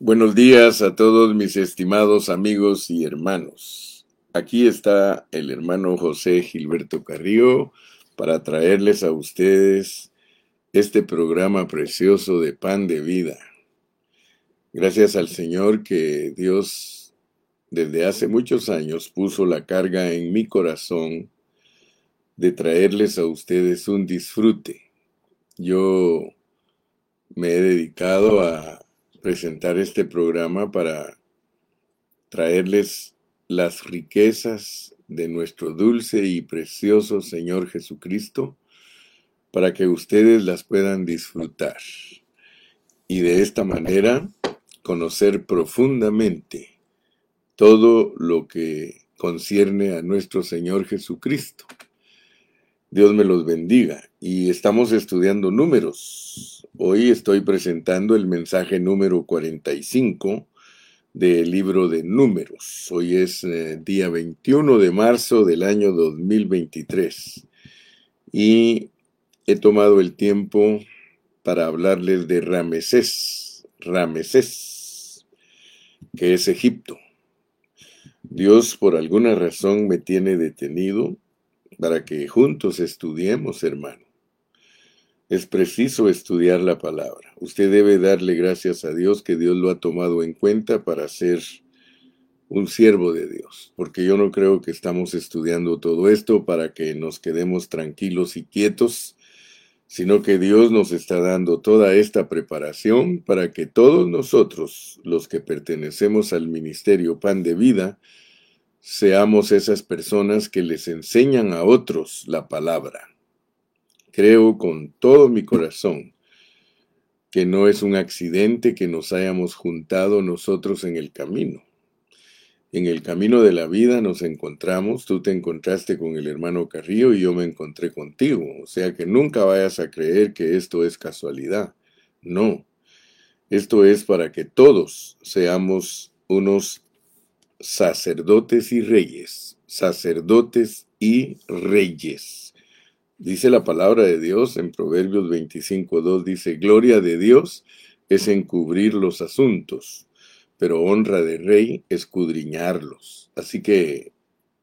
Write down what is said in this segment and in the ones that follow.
Buenos días a todos mis estimados amigos y hermanos. Aquí está el hermano José Gilberto Carrillo para traerles a ustedes este programa precioso de pan de vida. Gracias al Señor que Dios desde hace muchos años puso la carga en mi corazón de traerles a ustedes un disfrute. Yo me he dedicado a presentar este programa para traerles las riquezas de nuestro dulce y precioso Señor Jesucristo para que ustedes las puedan disfrutar y de esta manera conocer profundamente todo lo que concierne a nuestro Señor Jesucristo. Dios me los bendiga. Y estamos estudiando números. Hoy estoy presentando el mensaje número 45 del libro de números. Hoy es eh, día 21 de marzo del año 2023. Y he tomado el tiempo para hablarles de Ramesés. Ramesés, que es Egipto. Dios por alguna razón me tiene detenido para que juntos estudiemos, hermano. Es preciso estudiar la palabra. Usted debe darle gracias a Dios que Dios lo ha tomado en cuenta para ser un siervo de Dios, porque yo no creo que estamos estudiando todo esto para que nos quedemos tranquilos y quietos, sino que Dios nos está dando toda esta preparación para que todos nosotros, los que pertenecemos al ministerio Pan de Vida, seamos esas personas que les enseñan a otros la palabra. Creo con todo mi corazón que no es un accidente que nos hayamos juntado nosotros en el camino. En el camino de la vida nos encontramos, tú te encontraste con el hermano Carrillo y yo me encontré contigo, o sea que nunca vayas a creer que esto es casualidad. No, esto es para que todos seamos unos sacerdotes y reyes, sacerdotes y reyes. Dice la palabra de Dios en Proverbios 25.2, dice, gloria de Dios es encubrir los asuntos, pero honra de rey escudriñarlos. Así que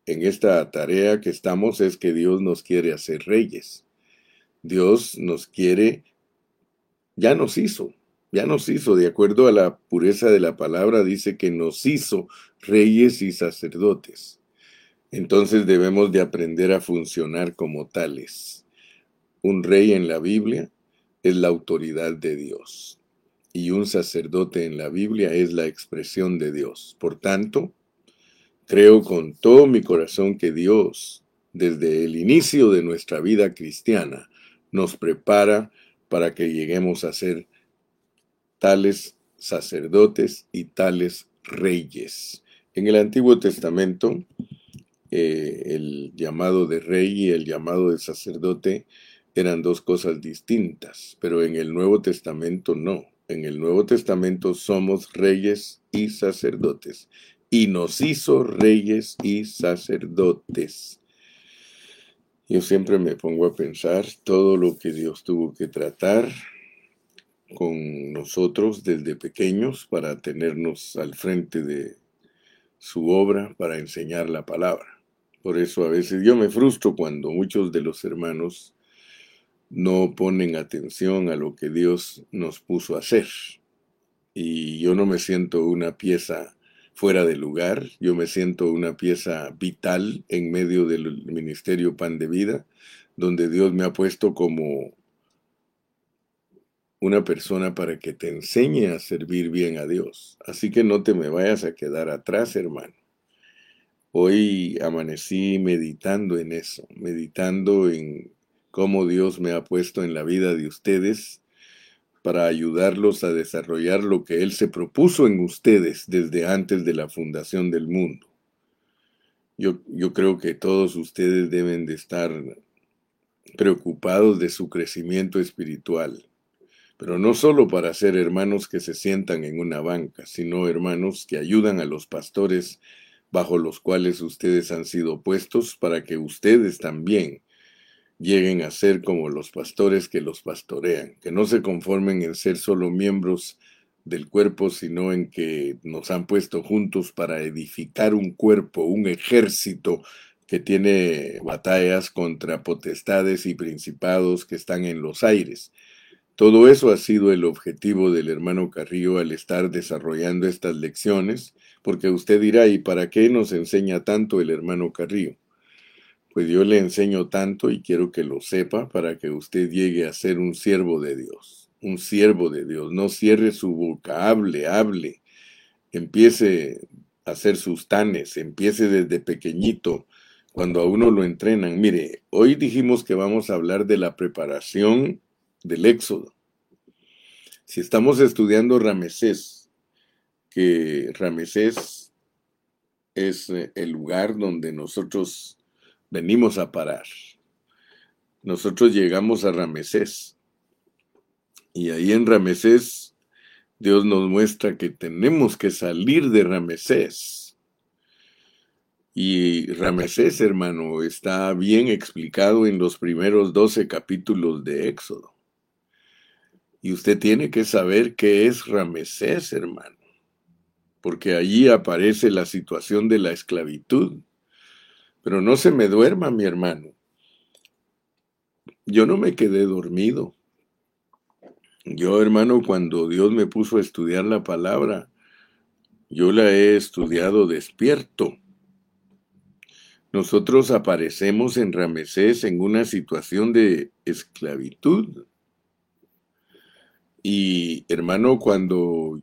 en esta tarea que estamos es que Dios nos quiere hacer reyes. Dios nos quiere, ya nos hizo, ya nos hizo, de acuerdo a la pureza de la palabra, dice que nos hizo reyes y sacerdotes. Entonces debemos de aprender a funcionar como tales. Un rey en la Biblia es la autoridad de Dios y un sacerdote en la Biblia es la expresión de Dios. Por tanto, creo con todo mi corazón que Dios, desde el inicio de nuestra vida cristiana, nos prepara para que lleguemos a ser tales sacerdotes y tales reyes. En el Antiguo Testamento, eh, el llamado de rey y el llamado de sacerdote eran dos cosas distintas, pero en el Nuevo Testamento no. En el Nuevo Testamento somos reyes y sacerdotes, y nos hizo reyes y sacerdotes. Yo siempre me pongo a pensar todo lo que Dios tuvo que tratar con nosotros desde pequeños para tenernos al frente de su obra para enseñar la palabra. Por eso a veces yo me frustro cuando muchos de los hermanos no ponen atención a lo que Dios nos puso a hacer. Y yo no me siento una pieza fuera de lugar, yo me siento una pieza vital en medio del ministerio Pan de Vida, donde Dios me ha puesto como una persona para que te enseñe a servir bien a Dios. Así que no te me vayas a quedar atrás, hermano. Hoy amanecí meditando en eso, meditando en cómo Dios me ha puesto en la vida de ustedes para ayudarlos a desarrollar lo que Él se propuso en ustedes desde antes de la fundación del mundo. Yo, yo creo que todos ustedes deben de estar preocupados de su crecimiento espiritual pero no solo para ser hermanos que se sientan en una banca, sino hermanos que ayudan a los pastores bajo los cuales ustedes han sido puestos para que ustedes también lleguen a ser como los pastores que los pastorean, que no se conformen en ser solo miembros del cuerpo, sino en que nos han puesto juntos para edificar un cuerpo, un ejército que tiene batallas contra potestades y principados que están en los aires. Todo eso ha sido el objetivo del hermano Carrillo al estar desarrollando estas lecciones, porque usted dirá, ¿y para qué nos enseña tanto el hermano Carrillo? Pues yo le enseño tanto y quiero que lo sepa para que usted llegue a ser un siervo de Dios, un siervo de Dios. No cierre su boca, hable, hable, empiece a hacer sus tanes, empiece desde pequeñito, cuando a uno lo entrenan. Mire, hoy dijimos que vamos a hablar de la preparación del Éxodo. Si estamos estudiando Ramesés, que Ramesés es eh, el lugar donde nosotros venimos a parar. Nosotros llegamos a Ramesés y ahí en Ramesés Dios nos muestra que tenemos que salir de Ramesés. Y Ramesés, hermano, está bien explicado en los primeros 12 capítulos de Éxodo. Y usted tiene que saber qué es Ramesés, hermano, porque allí aparece la situación de la esclavitud. Pero no se me duerma, mi hermano. Yo no me quedé dormido. Yo, hermano, cuando Dios me puso a estudiar la palabra, yo la he estudiado despierto. Nosotros aparecemos en Ramesés en una situación de esclavitud. Y hermano, cuando,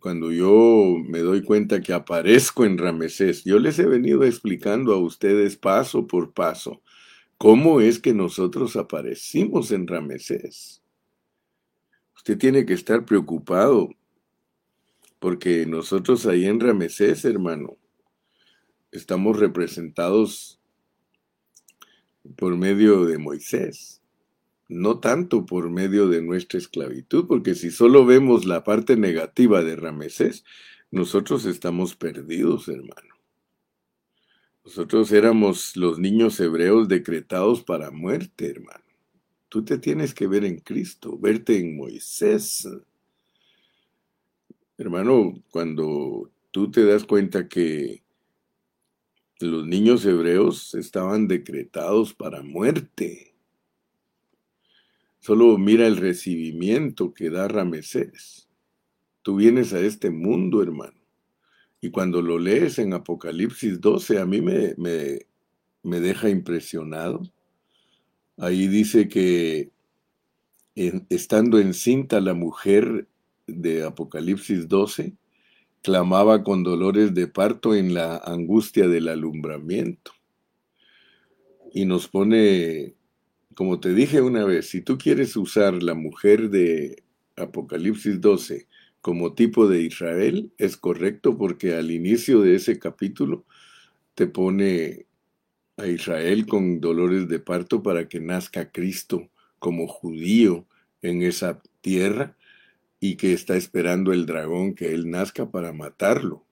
cuando yo me doy cuenta que aparezco en Ramesés, yo les he venido explicando a ustedes paso por paso cómo es que nosotros aparecimos en Ramesés. Usted tiene que estar preocupado porque nosotros ahí en Ramesés, hermano, estamos representados por medio de Moisés no tanto por medio de nuestra esclavitud, porque si solo vemos la parte negativa de Ramesés, nosotros estamos perdidos, hermano. Nosotros éramos los niños hebreos decretados para muerte, hermano. Tú te tienes que ver en Cristo, verte en Moisés. Hermano, cuando tú te das cuenta que los niños hebreos estaban decretados para muerte, Solo mira el recibimiento que da Ramesés. Tú vienes a este mundo, hermano. Y cuando lo lees en Apocalipsis 12, a mí me, me, me deja impresionado. Ahí dice que estando encinta la mujer de Apocalipsis 12, clamaba con dolores de parto en la angustia del alumbramiento. Y nos pone como te dije una vez, si tú quieres usar la mujer de Apocalipsis 12 como tipo de Israel, es correcto porque al inicio de ese capítulo te pone a Israel con dolores de parto para que nazca Cristo como judío en esa tierra y que está esperando el dragón que él nazca para matarlo.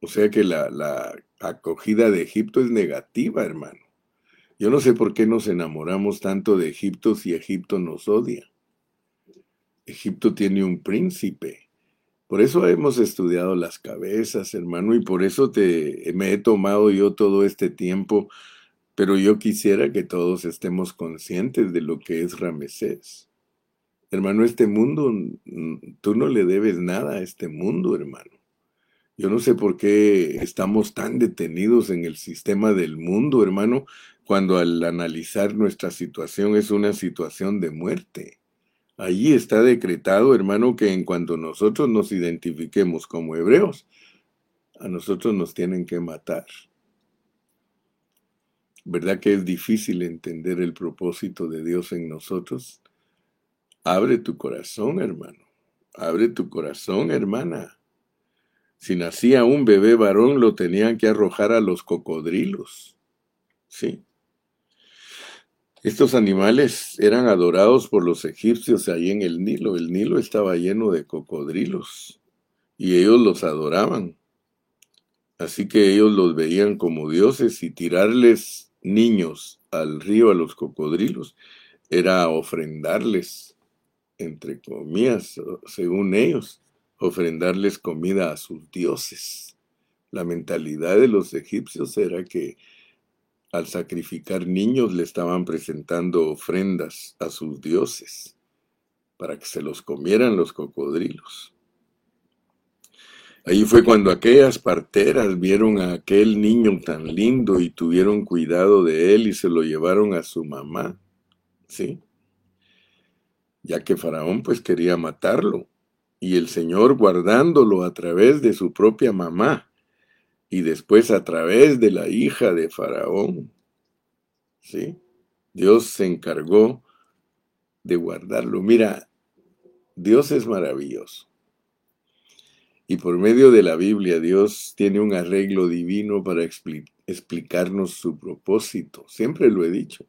O sea que la, la acogida de Egipto es negativa, hermano. Yo no sé por qué nos enamoramos tanto de Egipto si Egipto nos odia. Egipto tiene un príncipe. Por eso hemos estudiado las cabezas, hermano, y por eso te, me he tomado yo todo este tiempo, pero yo quisiera que todos estemos conscientes de lo que es Ramesés. Hermano, este mundo, tú no le debes nada a este mundo, hermano. Yo no sé por qué estamos tan detenidos en el sistema del mundo, hermano, cuando al analizar nuestra situación es una situación de muerte. Allí está decretado, hermano, que en cuanto nosotros nos identifiquemos como hebreos, a nosotros nos tienen que matar. ¿Verdad que es difícil entender el propósito de Dios en nosotros? Abre tu corazón, hermano. Abre tu corazón, hermana. Si nacía un bebé varón, lo tenían que arrojar a los cocodrilos. Sí. Estos animales eran adorados por los egipcios ahí en el Nilo. El Nilo estaba lleno de cocodrilos y ellos los adoraban. Así que ellos los veían como dioses y tirarles niños al río a los cocodrilos era ofrendarles, entre comillas, según ellos, ofrendarles comida a sus dioses. La mentalidad de los egipcios era que al sacrificar niños le estaban presentando ofrendas a sus dioses para que se los comieran los cocodrilos. Ahí fue cuando aquellas parteras vieron a aquel niño tan lindo y tuvieron cuidado de él y se lo llevaron a su mamá, ¿sí? Ya que Faraón pues quería matarlo y el Señor guardándolo a través de su propia mamá y después a través de la hija de Faraón, ¿sí? Dios se encargó de guardarlo. Mira, Dios es maravilloso. Y por medio de la Biblia, Dios tiene un arreglo divino para explicarnos su propósito. Siempre lo he dicho.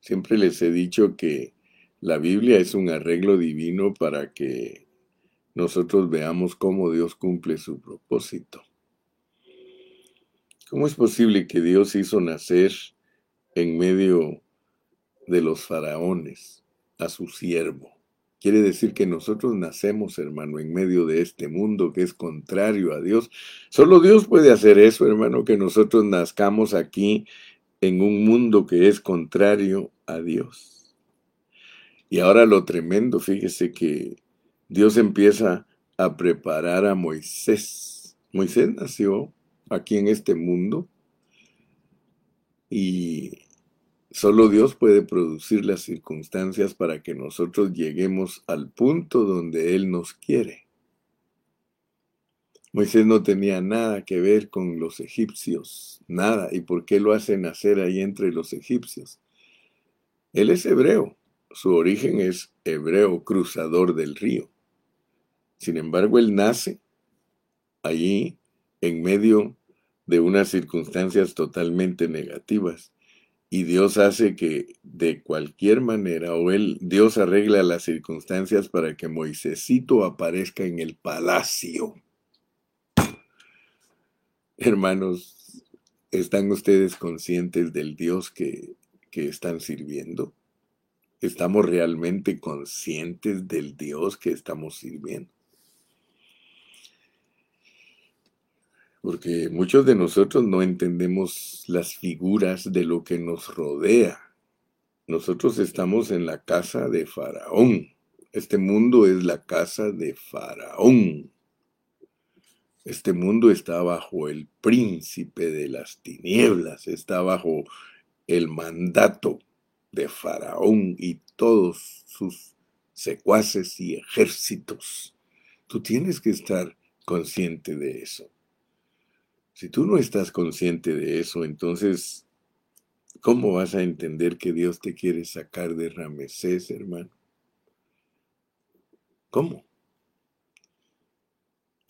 Siempre les he dicho que la Biblia es un arreglo divino para que nosotros veamos cómo Dios cumple su propósito. ¿Cómo es posible que Dios hizo nacer en medio de los faraones a su siervo? Quiere decir que nosotros nacemos, hermano, en medio de este mundo que es contrario a Dios. Solo Dios puede hacer eso, hermano, que nosotros nazcamos aquí en un mundo que es contrario a Dios. Y ahora lo tremendo, fíjese que Dios empieza a preparar a Moisés. Moisés nació aquí en este mundo y Solo Dios puede producir las circunstancias para que nosotros lleguemos al punto donde Él nos quiere. Moisés no tenía nada que ver con los egipcios, nada. ¿Y por qué lo hace nacer ahí entre los egipcios? Él es hebreo, su origen es hebreo, cruzador del río. Sin embargo, él nace allí en medio de unas circunstancias totalmente negativas y Dios hace que de cualquier manera, o él, Dios arregla las circunstancias para que Moisésito aparezca en el palacio. Hermanos, ¿están ustedes conscientes del Dios que, que están sirviendo? ¿Estamos realmente conscientes del Dios que estamos sirviendo? Porque muchos de nosotros no entendemos las figuras de lo que nos rodea. Nosotros estamos en la casa de Faraón. Este mundo es la casa de Faraón. Este mundo está bajo el príncipe de las tinieblas, está bajo el mandato de Faraón y todos sus secuaces y ejércitos. Tú tienes que estar consciente de eso. Si tú no estás consciente de eso, entonces, ¿cómo vas a entender que Dios te quiere sacar de Ramesés, hermano? ¿Cómo?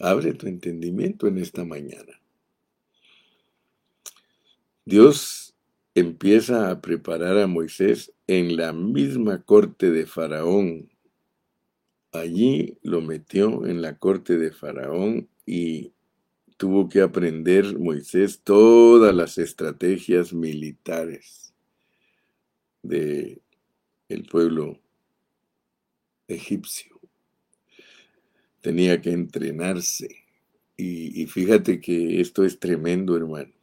Abre tu entendimiento en esta mañana. Dios empieza a preparar a Moisés en la misma corte de Faraón. Allí lo metió en la corte de Faraón y tuvo que aprender Moisés todas las estrategias militares de el pueblo egipcio. Tenía que entrenarse. Y, y fíjate que esto es tremendo, hermano.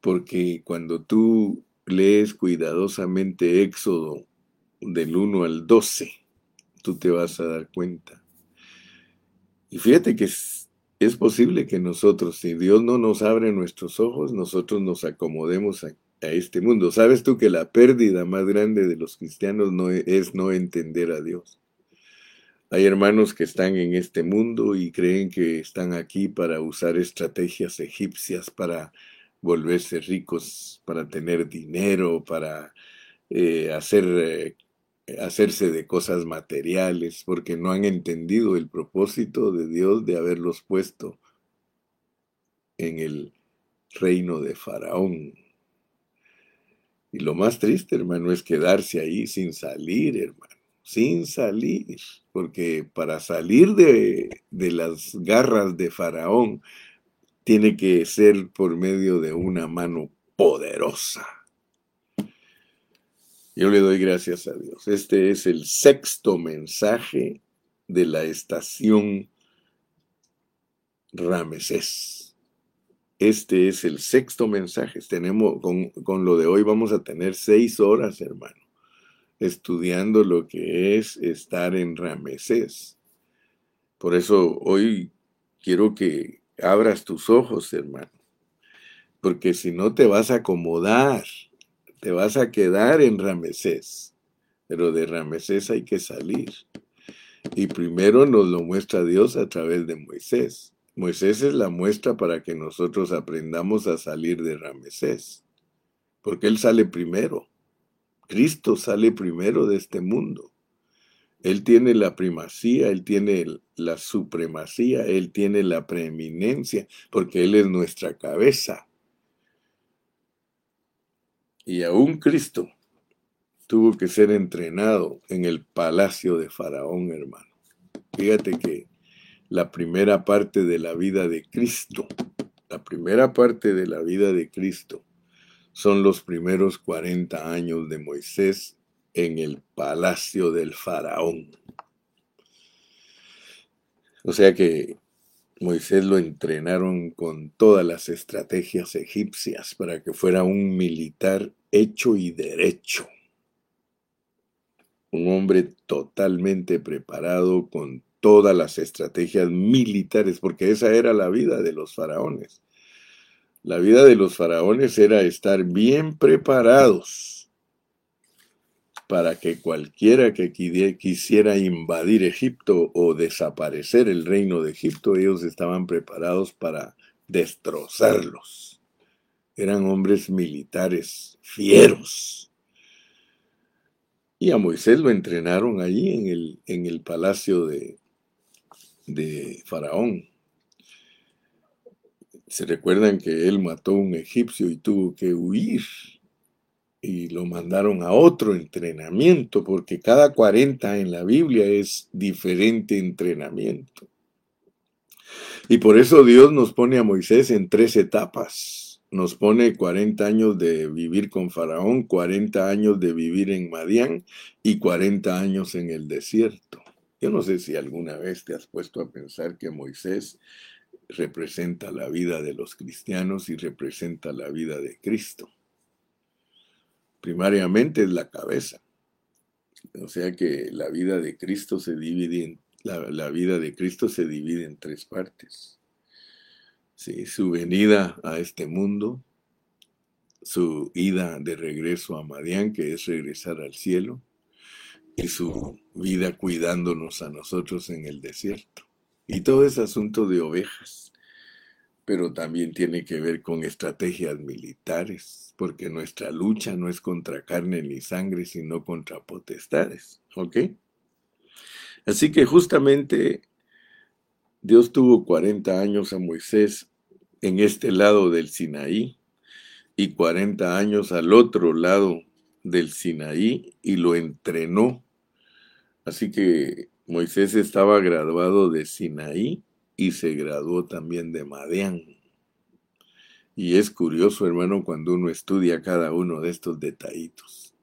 Porque cuando tú lees cuidadosamente Éxodo del 1 al 12, tú te vas a dar cuenta. Y fíjate que es posible que nosotros, si Dios no nos abre nuestros ojos, nosotros nos acomodemos a, este mundo. ¿Sabes tú que la pérdida más grande de los cristianos no e, es no entender a Dios? Hay hermanos que están en este mundo y creen que están aquí para usar estrategias egipcias para volverse ricos, para tener dinero, para eh, hacer eh, hacerse de cosas materiales porque no han entendido el propósito de Dios de haberlos puesto en el reino de Faraón. Y lo más triste, hermano, es quedarse ahí sin salir, hermano, sin salir, porque para salir de, de las garras de Faraón tiene que ser por medio de una mano poderosa yo le doy gracias a Dios. Este es el sexto mensaje de la estación Ramesés. Este es el sexto mensaje. Tenemos, con, con lo de hoy vamos a tener seis horas, hermano, estudiando lo que es estar en Ramesés. Por eso hoy quiero que abras tus ojos, hermano, porque si no te vas a acomodar, te vas a quedar en Ramesés, pero de Ramesés hay que salir. Y primero nos lo muestra Dios a través de Moisés. Moisés es la muestra para que nosotros aprendamos a salir de Ramesés, porque él sale primero. Cristo sale primero de este mundo. Él tiene la primacía, Él tiene la supremacía, Él tiene la preeminencia, porque Él es nuestra cabeza. Y aún Cristo tuvo que ser entrenado en el palacio de Faraón, hermano. Fíjate que la primera parte de la vida de Cristo, la primera parte de la vida de Cristo, son los primeros 40 años de Moisés en el palacio del faraón. O sea que Moisés lo entrenaron con todas las estrategias egipcias para que fuera un militar hecho y derecho. Un hombre totalmente preparado con todas las estrategias militares, porque esa era la vida de los faraones. La vida de los faraones era estar bien preparados para que cualquiera que quisiera invadir Egipto o desaparecer el reino de Egipto, ellos estaban preparados para destrozarlos. Eran hombres militares fieros. Y a Moisés lo entrenaron allí en el, en el palacio de, de Faraón. Se recuerdan que él mató a un egipcio y tuvo que huir y lo mandaron a otro entrenamiento, porque cada 40 en la Biblia es diferente entrenamiento. Y por eso Dios nos pone a Moisés en tres etapas. Nos pone 40 años de vivir con Faraón, 40 años de vivir en Madián y 40 años en el desierto. Yo no sé si alguna vez te has puesto a pensar que Moisés representa la vida de los cristianos y representa la vida de Cristo primariamente es la cabeza. O sea que la vida de Cristo se divide en, la, vida de Cristo se divide en tres partes. Su venida a este mundo, su ida de regreso a Madián, que es regresar al cielo, y su vida cuidándonos a nosotros en el desierto. Y todo ese asunto de ovejas pero también tiene que ver con estrategias militares, porque nuestra lucha no es contra carne ni sangre, sino contra potestades. ¿Ok? Así que justamente Dios tuvo 40 años a Moisés en este lado del Sinaí y 40 años al otro lado del Sinaí y lo entrenó. Así que Moisés estaba graduado de Sinaí y se graduó también de Madián. Y es curioso, hermano, cuando uno estudia cada uno de estos detallitos.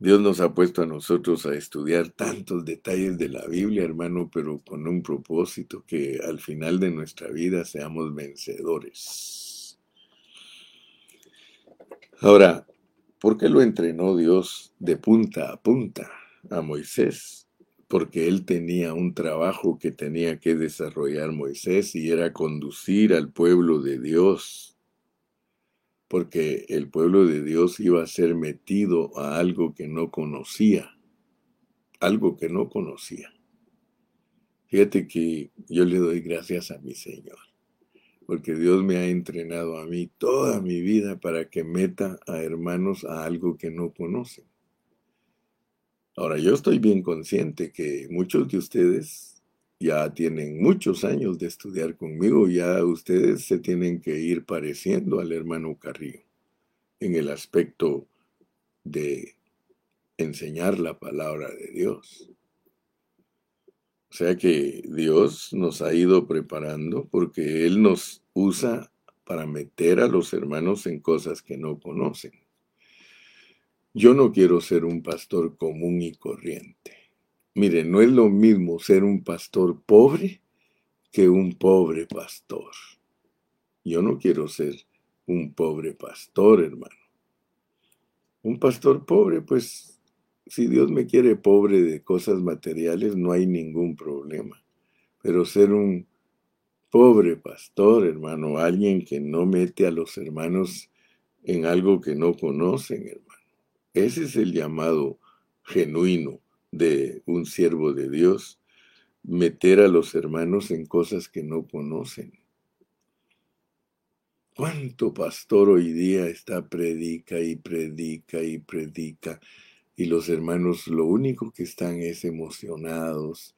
Dios nos ha puesto a nosotros a estudiar tantos detalles de la Biblia, hermano, pero con un propósito que al final de nuestra vida seamos vencedores. Ahora, ¿por qué lo entrenó Dios de punta a punta a Moisés? Porque él tenía un trabajo que tenía que desarrollar Moisés y era conducir al pueblo de Dios, porque el pueblo de Dios iba a ser metido a algo que no conocía, algo que no conocía. Fíjate que yo le doy gracias a mi Señor, porque Dios me ha entrenado a mí toda mi vida para que meta a hermanos a algo que no conocen. Ahora, yo estoy bien consciente que muchos de ustedes ya tienen muchos años de estudiar conmigo, ya ustedes se tienen que ir pareciendo al hermano Carrillo en el aspecto de enseñar la palabra de Dios. O sea que Dios nos ha ido preparando porque Él nos usa para meter a los hermanos en cosas que no conocen. Yo no quiero ser un pastor común y corriente. Mire, no es lo mismo ser un pastor pobre que un pobre pastor. Yo no quiero ser un pobre pastor, hermano. Un pastor pobre, pues, si Dios me quiere pobre de cosas materiales, no hay ningún problema. Pero ser un pobre pastor, hermano, alguien que no mete a los hermanos en algo que no conocen, hermano. Ese es el llamado genuino de un siervo de Dios, meter a los hermanos en cosas que no conocen. ¿Cuánto pastor hoy día está predica y predica y predica? Y los hermanos lo único que están es emocionados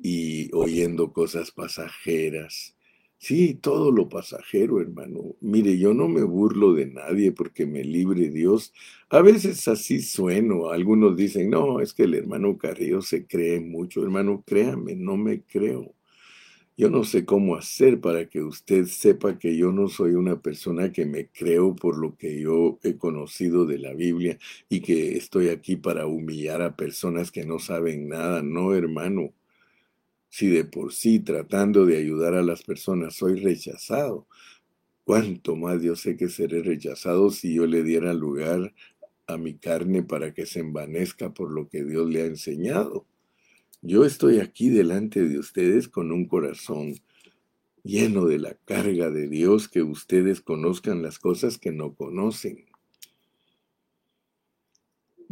y oyendo cosas pasajeras Sí, todo lo pasajero, hermano. Mire, yo no me burlo de nadie porque me libre Dios. A veces así sueno. Algunos dicen, no, es que el hermano Carrillo se cree mucho. Hermano, créame, no me creo. Yo no sé cómo hacer para que usted sepa que yo no soy una persona que me creo por lo que yo he conocido de la Biblia y que estoy aquí para humillar a personas que no saben nada. No, hermano si de por sí tratando de ayudar a las personas soy rechazado, cuánto más yo sé que seré rechazado si yo le diera lugar a mi carne para que se envanezca por lo que Dios le ha enseñado. Yo estoy aquí delante de ustedes con un corazón lleno de la carga de Dios, que ustedes conozcan las cosas que no conocen.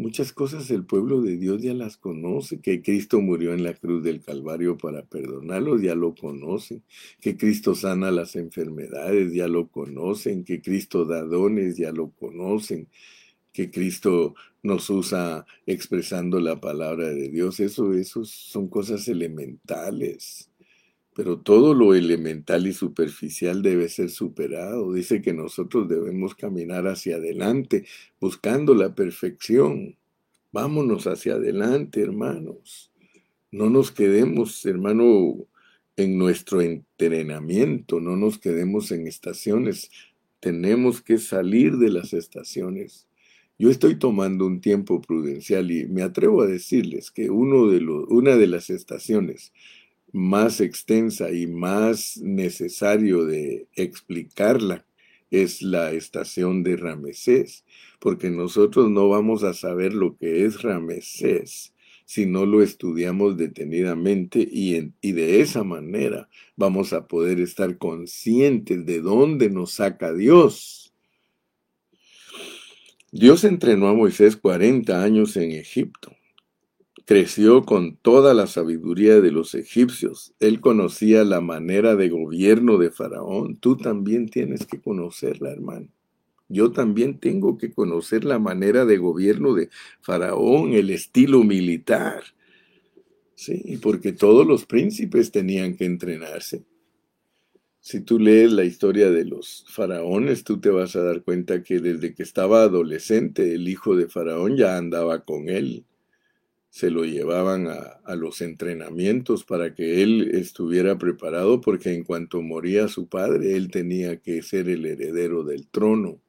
Muchas cosas el pueblo de Dios ya las conoce, que Cristo murió en la cruz del Calvario para perdonarlos, ya lo conocen, que Cristo sana las enfermedades, ya lo conocen, que Cristo da dones, ya lo conocen, que Cristo nos usa expresando la palabra de Dios, eso, eso son cosas elementales. Pero todo lo elemental y superficial debe ser superado. Dice que nosotros debemos caminar hacia adelante, buscando la perfección. Vámonos hacia adelante, hermanos. No nos quedemos, hermano, en nuestro entrenamiento, no nos quedemos en estaciones. Tenemos que salir de las estaciones. Yo estoy tomando un tiempo prudencial y me atrevo a decirles que uno de los, una de las estaciones más extensa y más necesario de explicarla es la estación de Ramesés, porque nosotros no vamos a saber lo que es Ramesés si no lo estudiamos detenidamente y, y de esa manera vamos a poder estar conscientes de dónde nos saca Dios. Dios entrenó a Moisés 40 años en Egipto creció con toda la sabiduría de los egipcios. Él conocía la manera de gobierno de Faraón. Tú también tienes que conocerla, hermano. Yo también tengo que conocer la manera de gobierno de Faraón, el estilo militar. Sí, porque todos los príncipes tenían que entrenarse. Si tú lees la historia de los faraones, tú te vas a dar cuenta que desde que estaba adolescente, el hijo de faraón ya andaba con él se lo llevaban a, los entrenamientos para que él estuviera preparado, porque en cuanto moría su padre, él tenía que ser el heredero del trono.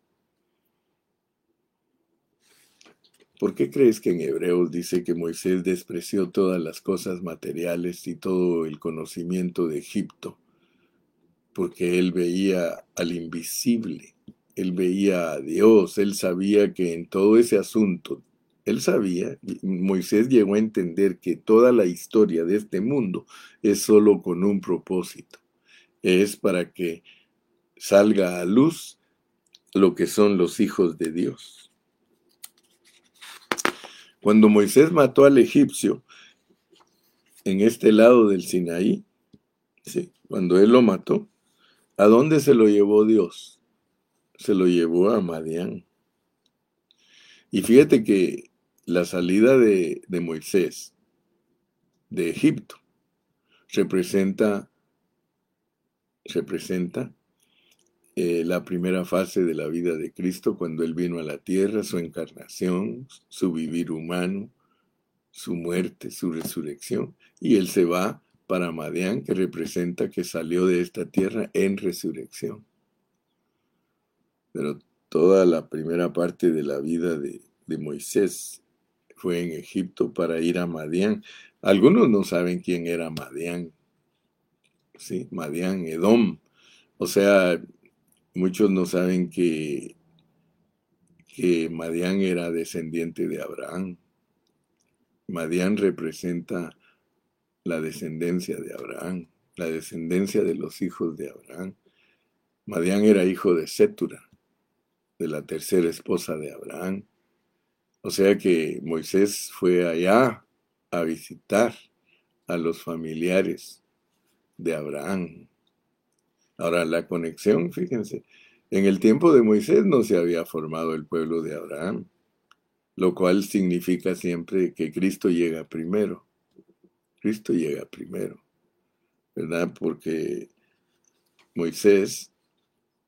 ¿Por qué crees que en Hebreos dice que Moisés despreció todas las cosas materiales y todo el conocimiento de Egipto? Porque él veía al invisible, él veía a Dios, él sabía que en todo ese asunto él sabía, Moisés llegó a entender que toda la historia de este mundo es solo con un propósito. Es para que salga a luz lo que son los hijos de Dios. Cuando Moisés mató al egipcio en este lado del Sinaí, cuando él lo mató, ¿a dónde se lo llevó Dios? Se lo llevó a Madián. Y fíjate que la salida de, Moisés de Egipto representa, representa eh, la primera fase de la vida de Cristo cuando Él vino a la tierra, su encarnación, su vivir humano, su muerte, su resurrección, y Él se va para Madián, que representa que salió de esta tierra en resurrección. Pero toda la primera parte de la vida de, de Moisés fue en Egipto para ir a Madián. Algunos no saben quién era Madián. Sí, Madián, Edom. O sea, muchos no saben que, que Madián era descendiente de Abraham. Madián representa la descendencia de Abraham, la descendencia de los hijos de Abraham. Madián era hijo de Sétura, de la tercera esposa de Abraham. O sea que Moisés fue allá a visitar a los familiares de Abraham. Ahora, la conexión, fíjense, en el tiempo de Moisés no se había formado el pueblo de Abraham, lo cual significa siempre que Cristo llega primero. Cristo llega primero, ¿verdad? Porque Moisés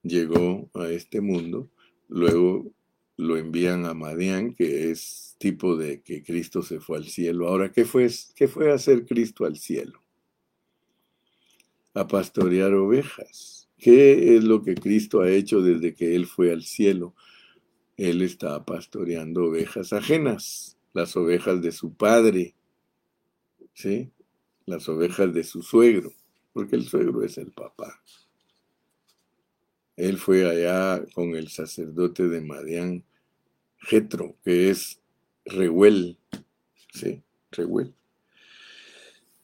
llegó a este mundo, luego lo envían a Madián, que es tipo de que Cristo se fue al cielo. Ahora, ¿qué fue, qué fue hacer Cristo al cielo? A pastorear ovejas. ¿Qué es lo que Cristo ha hecho desde que Él fue al cielo? Él está pastoreando ovejas ajenas, las ovejas de su padre, ¿sí? Las ovejas de su suegro, porque el suegro es el papá. Él fue allá con el sacerdote de Madián, Jetro, que es Rehuel. ¿Sí? Rehuel.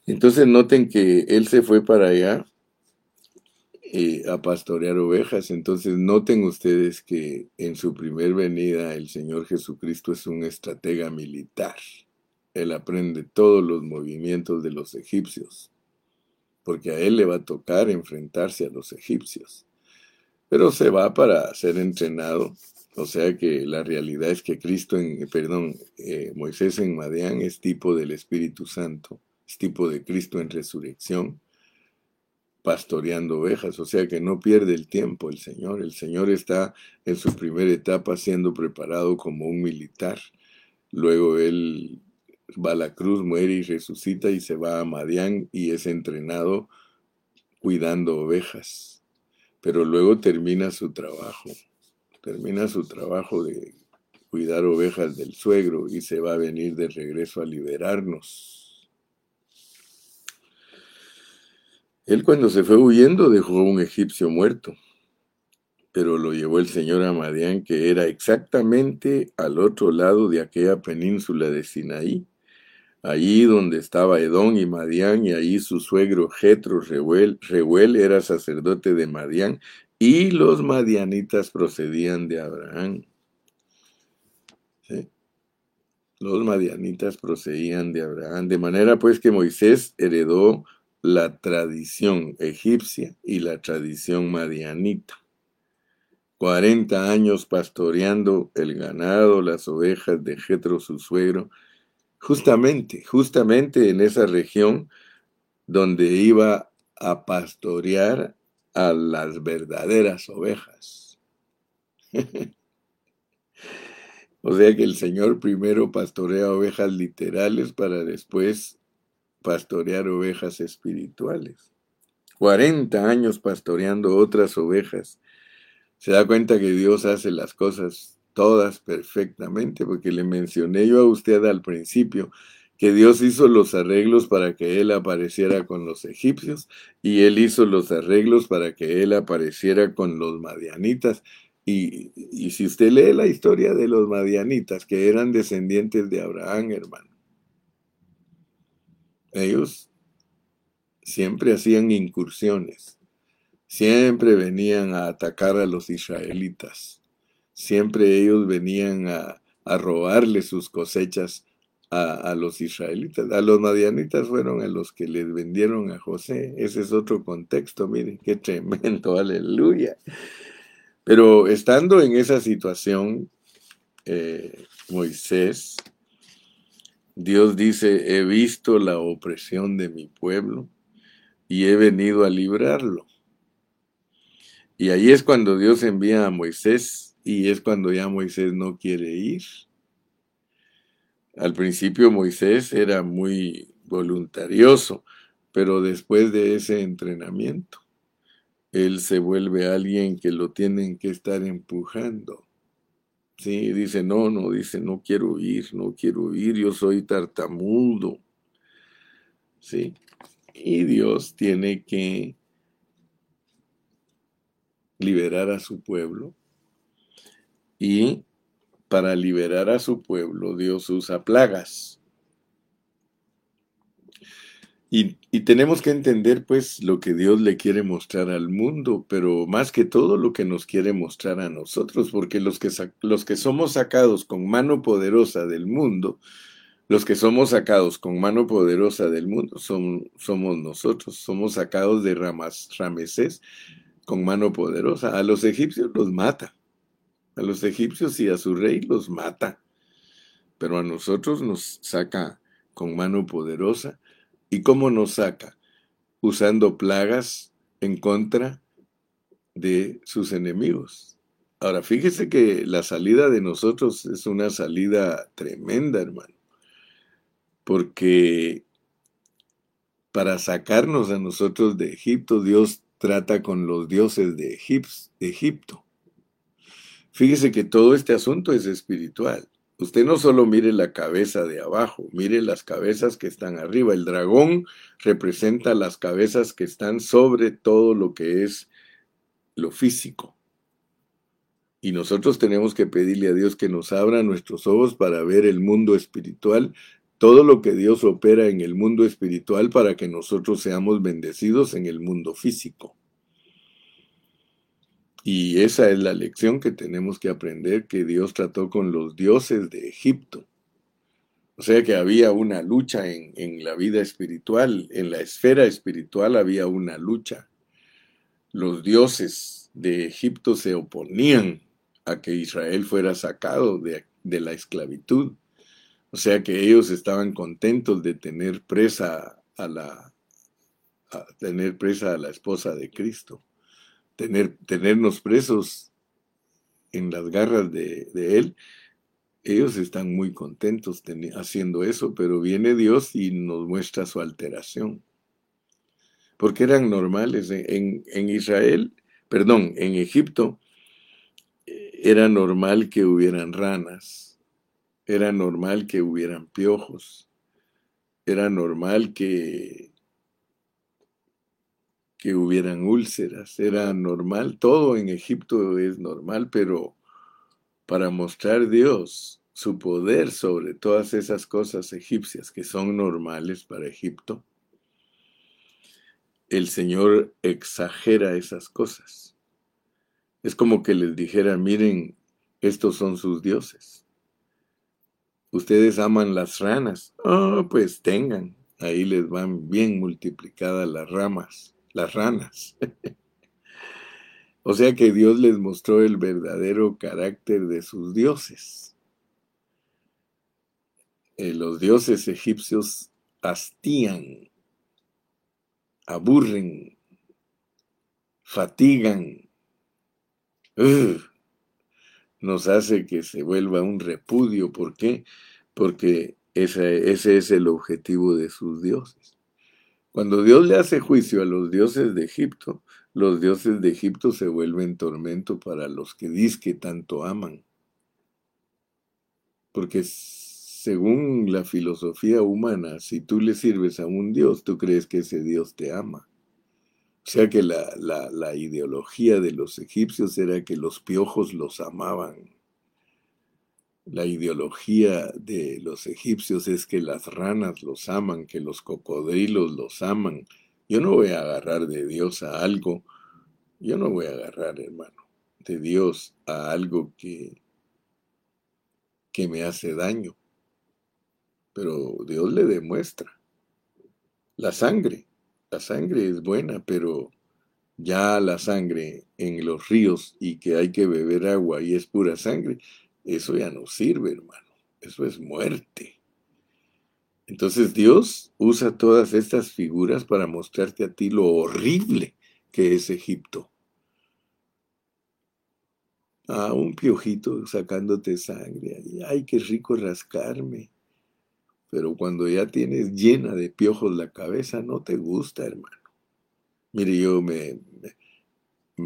Entonces noten que él se fue para allá eh, a pastorear ovejas. Entonces noten ustedes que en su primer venida el Señor Jesucristo es un estratega militar. Él aprende todos los movimientos de los egipcios, porque a él le va a tocar enfrentarse a los egipcios pero se va para ser entrenado. O sea que la realidad es que Cristo, en, perdón, eh, Moisés en Madián es tipo del Espíritu Santo, es tipo de Cristo en resurrección, pastoreando ovejas. O sea que no pierde el tiempo el Señor. El Señor está en su primera etapa siendo preparado como un militar. Luego él va a la cruz, muere y resucita y se va a Madián y es entrenado cuidando ovejas pero luego termina su trabajo, termina su trabajo de cuidar ovejas del suegro y se va a venir de regreso a liberarnos. Él cuando se fue huyendo dejó un egipcio muerto, pero lo llevó el señor a Madián, que era exactamente al otro lado de aquella península de Sinaí, allí donde estaba Edón y Madián, y allí su suegro Jetro Reuel, era sacerdote de Madián, y los madianitas procedían de Abraham. Los madianitas procedían de Abraham, de manera pues que Moisés heredó la tradición egipcia y la tradición madianita. Cuarenta años pastoreando el ganado, las ovejas de Jetro su suegro, Justamente, justamente en esa región donde iba a pastorear a las verdaderas ovejas. o sea que el Señor primero pastorea ovejas literales para después pastorear ovejas espirituales. 40 años pastoreando otras ovejas. Se da cuenta que Dios hace las cosas todas perfectamente, porque le mencioné yo a usted al principio que Dios hizo los arreglos para que Él apareciera con los egipcios y Él hizo los arreglos para que Él apareciera con los madianitas. Y, y si usted lee la historia de los madianitas, que eran descendientes de Abraham, hermano, ellos siempre hacían incursiones, siempre venían a atacar a los israelitas siempre ellos venían a, robarle sus cosechas a, los israelitas. A los madianitas fueron a los que les vendieron a José. Ese es otro contexto, miren, qué tremendo, aleluya. Pero estando en esa situación, eh, Moisés, Dios dice, he visto la opresión de mi pueblo y he venido a librarlo. Y ahí es cuando Dios envía a Moisés y es cuando ya Moisés no quiere ir. Al principio Moisés era muy voluntarioso, pero después de ese entrenamiento, él se vuelve alguien que lo tienen que estar empujando. Sí, dice, no, no, dice, no quiero ir, no quiero ir, yo soy tartamudo. ¿sí? Y Dios tiene que liberar a su pueblo. Y para liberar a su pueblo, Dios usa plagas. Y, tenemos que entender pues lo que Dios le quiere mostrar al mundo, pero más que todo lo que nos quiere mostrar a nosotros, porque los que, los que somos sacados con mano poderosa del mundo, los que somos sacados con mano poderosa del mundo son, somos nosotros, somos sacados de ramas, Ramesés con mano poderosa. A los egipcios los mata, a los egipcios y a su rey los mata, pero a nosotros nos saca con mano poderosa ¿Y cómo nos saca? Usando plagas en contra de sus enemigos. Ahora, fíjese que la salida de nosotros es una salida tremenda, hermano. Porque para sacarnos a nosotros de Egipto, Dios trata con los dioses de Egipto. Fíjese que todo este asunto es espiritual. Usted no solo mire la cabeza de abajo, mire las cabezas que están arriba. El dragón representa las cabezas que están sobre todo lo que es lo físico. Y nosotros tenemos que pedirle a Dios que nos abra nuestros ojos para ver el mundo espiritual, todo lo que Dios opera en el mundo espiritual para que nosotros seamos bendecidos en el mundo físico. Y esa es la lección que tenemos que aprender que Dios trató con los dioses de Egipto. O sea que había una lucha en, en, la vida espiritual, en la esfera espiritual había una lucha. Los dioses de Egipto se oponían a que Israel fuera sacado de, de la esclavitud. O sea que ellos estaban contentos de tener presa a la tener presa a la esposa de Cristo tener, tenernos presos en las garras de, Él, ellos están muy contentos haciendo eso, pero viene Dios y nos muestra su alteración. Porque eran normales. En, en Israel, perdón, en Egipto, era normal que hubieran ranas, era normal que hubieran piojos, era normal que que hubieran úlceras, era normal, todo en Egipto es normal, pero para mostrar Dios su poder sobre todas esas cosas egipcias que son normales para Egipto, el Señor exagera esas cosas. Es como que les dijera, miren, estos son sus dioses. Ustedes aman las ranas. Oh, pues tengan. Ahí les van bien multiplicadas las ramas las ranas. o sea que Dios les mostró el verdadero carácter de sus dioses. Eh, los dioses egipcios hastían, aburren, fatigan, nos hace que se vuelva un repudio. ¿Por qué? Porque ese es el objetivo de sus dioses. Cuando Dios le hace juicio a los dioses de Egipto, los dioses de Egipto se vuelven tormento para los que que tanto aman. Porque según la filosofía humana, si tú le sirves a un Dios, tú crees que ese Dios te ama. O sea que la, la ideología de los egipcios era que los piojos los amaban. La ideología de los egipcios es que las ranas los aman, que los cocodrilos los aman. Yo no voy a agarrar de Dios a algo, yo no voy a agarrar, hermano, de Dios a algo que, que me hace daño. Pero Dios le demuestra. La sangre, la sangre es buena, pero ya la sangre en los ríos y que hay que beber agua y es pura sangre, eso ya no sirve, hermano. Eso es muerte. Entonces Dios usa todas estas figuras para mostrarte a ti lo horrible que es Egipto. Ah, un piojito sacándote sangre. Ay, qué rico rascarme. Pero cuando ya tienes llena de piojos la cabeza, no te gusta, hermano. Mire, yo me,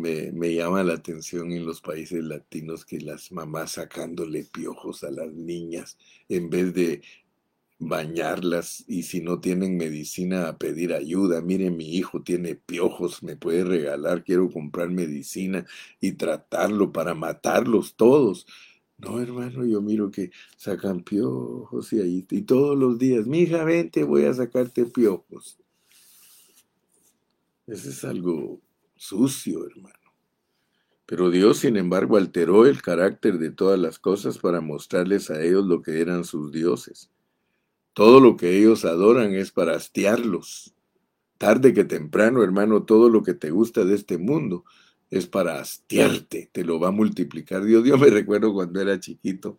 me, llama la atención en los países latinos que las mamás sacándole piojos a las niñas en vez de bañarlas y si no tienen medicina a pedir ayuda. Mire, mi hijo tiene piojos, me puede regalar, quiero comprar medicina y tratarlo para matarlos todos. No, hermano, yo miro que sacan piojos y ahí, y todos los días, mi hija, vente, voy a sacarte piojos. Ese es algo sucio, hermano. Pero Dios, sin embargo, alteró el carácter de todas las cosas para mostrarles a ellos lo que eran sus dioses. Todo lo que ellos adoran es para hastiarlos. Tarde que temprano, hermano, todo lo que te gusta de este mundo es para hastiarte, te lo va a multiplicar Dios. Yo me recuerdo cuando era chiquito,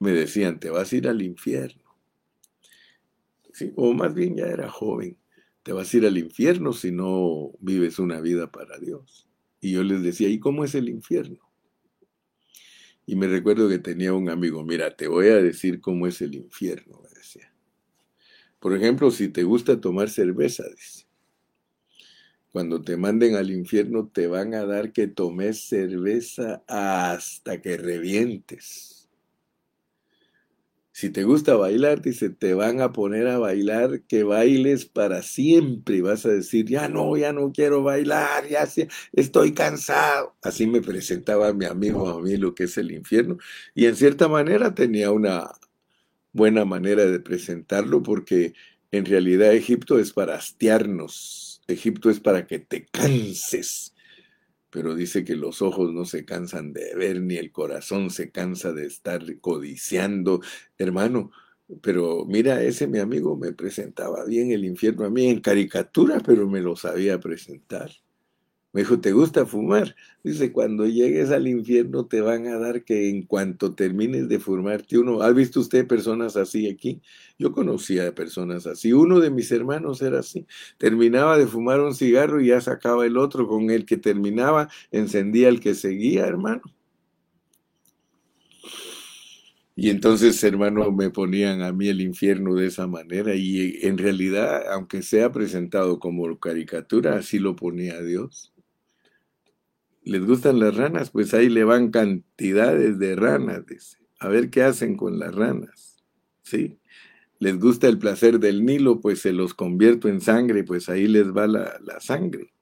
me decían, te vas a ir al infierno. O más bien ya era joven, te vas a ir al infierno si no vives una vida para Dios. Y yo les decía, ¿y cómo es el infierno? Y me recuerdo que tenía un amigo, mira, te voy a decir cómo es el infierno, me decía. Por ejemplo, si te gusta tomar cerveza, dice, cuando te manden al infierno te van a dar que tomes cerveza hasta que revientes. Si te gusta bailar, dice, te van a poner a bailar que bailes para siempre. Y vas a decir, ya no, ya no quiero bailar, ya estoy cansado. Así me presentaba mi amigo a mí lo que es el infierno. Y en cierta manera tenía una buena manera de presentarlo porque en realidad Egipto es para hastiarnos. Egipto es para que te canses pero dice que los ojos no se cansan de ver, ni el corazón se cansa de estar codiciando. Hermano, pero mira, ese mi amigo me presentaba bien el infierno a mí en caricatura, pero me lo sabía presentar. Me dijo, ¿te gusta fumar? Dice, cuando llegues al infierno te van a dar que en cuanto termines de fumarte uno, ¿ha visto usted personas así aquí? Yo conocía personas así. Uno de mis hermanos era así. Terminaba de fumar un cigarro y ya sacaba el otro. Con el que terminaba, encendía el que seguía, hermano. Y entonces, hermano, me ponían a mí el infierno de esa manera y en realidad, aunque sea presentado como caricatura, así lo ponía Dios les gustan las ranas, pues ahí le van cantidades de ranas, dice. A ver qué hacen con las ranas. ¿Sí? Les gusta el placer del Nilo, pues se los convierto en sangre, pues ahí les va la, la sangre.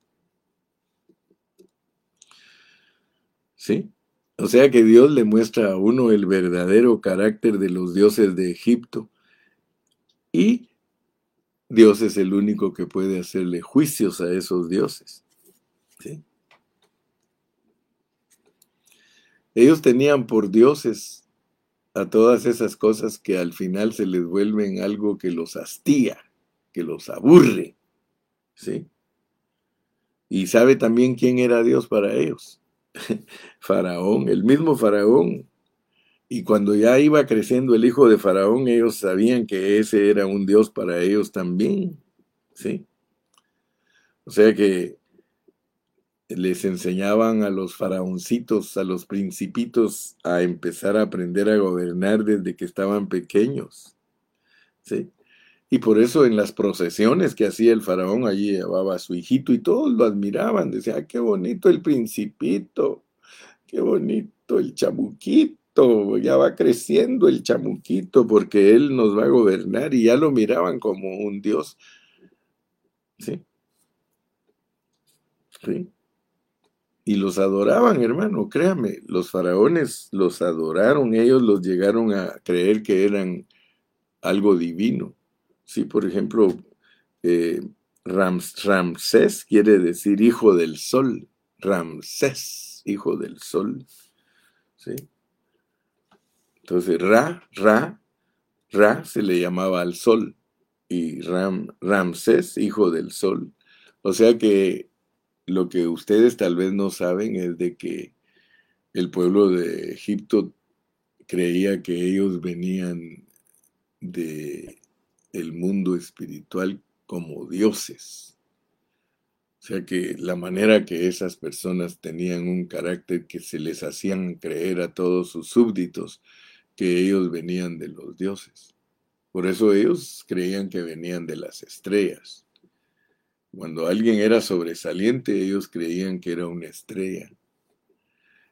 ¿Sí? O sea que Dios le muestra a uno el verdadero carácter de los dioses de Egipto. Y Dios es el único que puede hacerle juicios a esos dioses. ¿Sí? Ellos tenían por dioses a todas esas cosas que al final se les vuelven algo que los hastía, que los aburre. ¿Sí? Y sabe también quién era Dios para ellos. faraón, el mismo Faraón. Y cuando ya iba creciendo el hijo de Faraón, ellos sabían que ese era un Dios para ellos también. ¿Sí? O sea que les enseñaban a los faraoncitos, a los principitos, a empezar a aprender a gobernar desde que estaban pequeños. ¿Sí? Y por eso en las procesiones que hacía el faraón, allí llevaba a su hijito y todos lo admiraban. Decían, ah, qué bonito el principito, qué bonito el chamuquito, ya va creciendo el chamuquito porque él nos va a gobernar y ya lo miraban como un dios. ¿Sí? ¿Sí? Y los adoraban, hermano, créame, los faraones los adoraron, ellos los llegaron a creer que eran algo divino. Sí, por ejemplo, eh, Ramsés quiere decir hijo del sol, Ramsés, hijo del sol. ¿sí? Entonces, Ra, Ra, Ra se le llamaba al sol y Ram, Ramsés, hijo del sol. O sea que lo que ustedes tal vez no saben es de que el pueblo de Egipto creía que ellos venían de el mundo espiritual como dioses. O sea que la manera que esas personas tenían un carácter que se les hacían creer a todos sus súbditos que ellos venían de los dioses. Por eso ellos creían que venían de las estrellas. Cuando alguien era sobresaliente, ellos creían que era una estrella.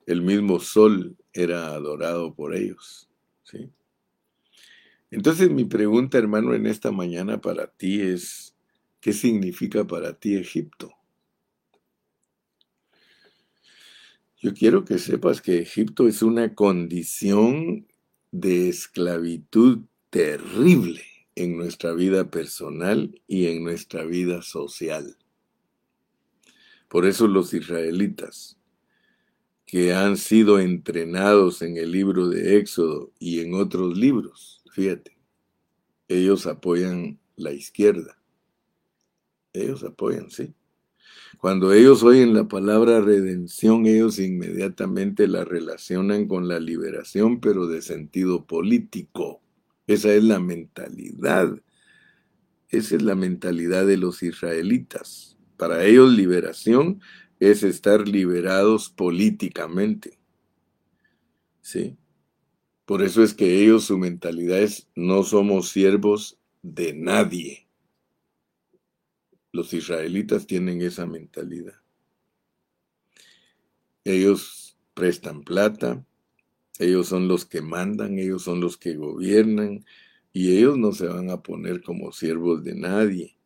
El mismo sol era adorado por ellos. Entonces mi pregunta, hermano, en esta mañana para ti es, ¿qué significa para ti Egipto? Yo quiero que sepas que Egipto es una condición de esclavitud terrible en nuestra vida personal y en nuestra vida social. Por eso los israelitas, que han sido entrenados en el libro de Éxodo y en otros libros, fíjate, ellos apoyan la izquierda. Ellos apoyan, sí. Cuando ellos oyen la palabra redención, ellos inmediatamente la relacionan con la liberación, pero de sentido político. Esa es la mentalidad. Esa es la mentalidad de los israelitas. Para ellos liberación es estar liberados políticamente. ¿Sí? Por eso es que ellos su mentalidad es no somos siervos de nadie. Los israelitas tienen esa mentalidad. Ellos prestan plata, ellos son los que mandan, ellos son los que gobiernan y ellos no se van a poner como siervos de nadie,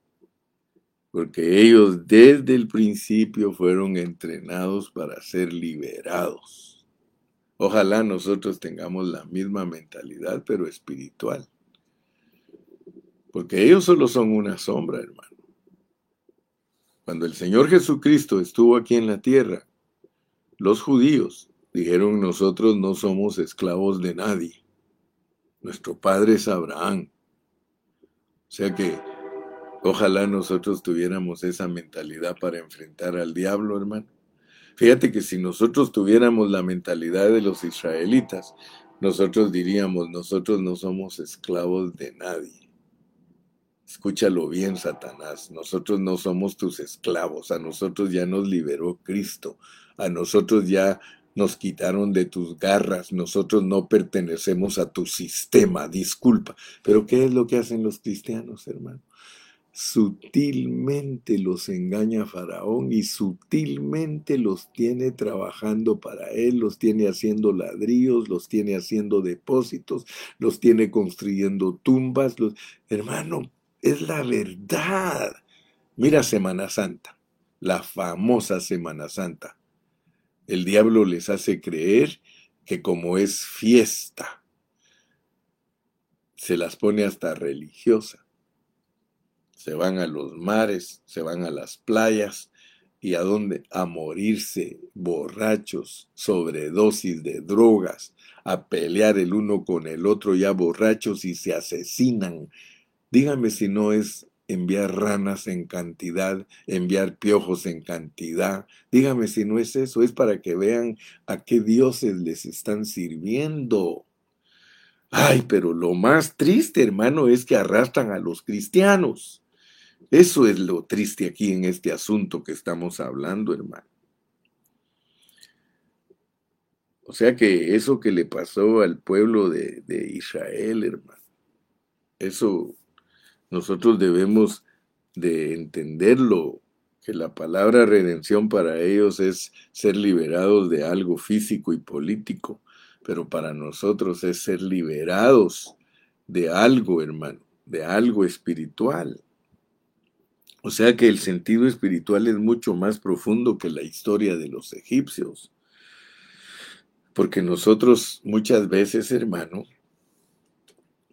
porque ellos desde el principio fueron entrenados para ser liberados. Ojalá nosotros tengamos la misma mentalidad, pero espiritual. Porque ellos solo son una sombra, hermano. Cuando el Señor Jesucristo estuvo aquí en la tierra, los judíos dijeron nosotros no somos esclavos de nadie. Nuestro padre es Abraham. O sea que ojalá nosotros tuviéramos esa mentalidad para enfrentar al diablo, hermano. Fíjate que si nosotros tuviéramos la mentalidad de los israelitas, nosotros diríamos, nosotros no somos esclavos de nadie. Escúchalo bien, Satanás. Nosotros no somos tus esclavos. A nosotros ya nos liberó Cristo. A nosotros ya nos quitaron de tus garras. Nosotros no pertenecemos a tu sistema. Disculpa. Pero ¿qué es lo que hacen los cristianos, hermano? Sutilmente los engaña Faraón y sutilmente los tiene trabajando para él, los tiene haciendo ladrillos, los tiene haciendo depósitos, los tiene construyendo tumbas. Los... Hermano, es la verdad. Mira Semana Santa, la famosa Semana Santa. El diablo les hace creer que como es fiesta, se las pone hasta religiosa. Se van a los mares, se van a las playas y a dónde? A morirse borrachos, sobredosis de drogas, a pelear el uno con el otro ya borrachos y se asesinan Dígame si no es enviar ranas en cantidad, enviar piojos en cantidad. Dígame si no es eso, es para que vean a qué dioses les están sirviendo. Ay, pero lo más triste, hermano, es que arrastran a los cristianos. Eso es lo triste aquí en este asunto que estamos hablando, hermano. O sea que eso que le pasó al pueblo de, de Israel, hermano, eso nosotros debemos de entenderlo, que la palabra redención para ellos es ser liberados de algo físico y político, pero para nosotros es ser liberados de algo, hermano, de algo espiritual. O sea que el sentido espiritual es mucho más profundo que la historia de los egipcios. Porque nosotros muchas veces, hermano,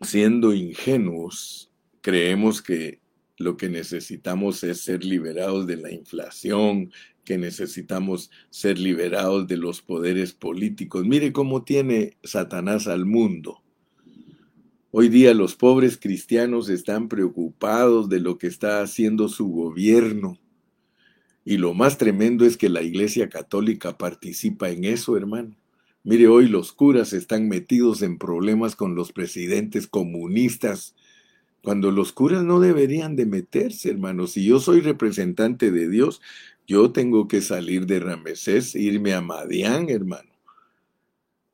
siendo ingenuos, creemos que lo que necesitamos es ser liberados de la inflación, que necesitamos ser liberados de los poderes políticos. Mire cómo tiene Satanás al mundo. Hoy día los pobres cristianos están preocupados de lo que está haciendo su gobierno. Y lo más tremendo es que la Iglesia Católica participa en eso, hermano. Mire, hoy los curas están metidos en problemas con los presidentes comunistas cuando los curas no deberían de meterse, hermano. Si yo soy representante de Dios, yo tengo que salir de Ramesés, irme a Madián, hermano.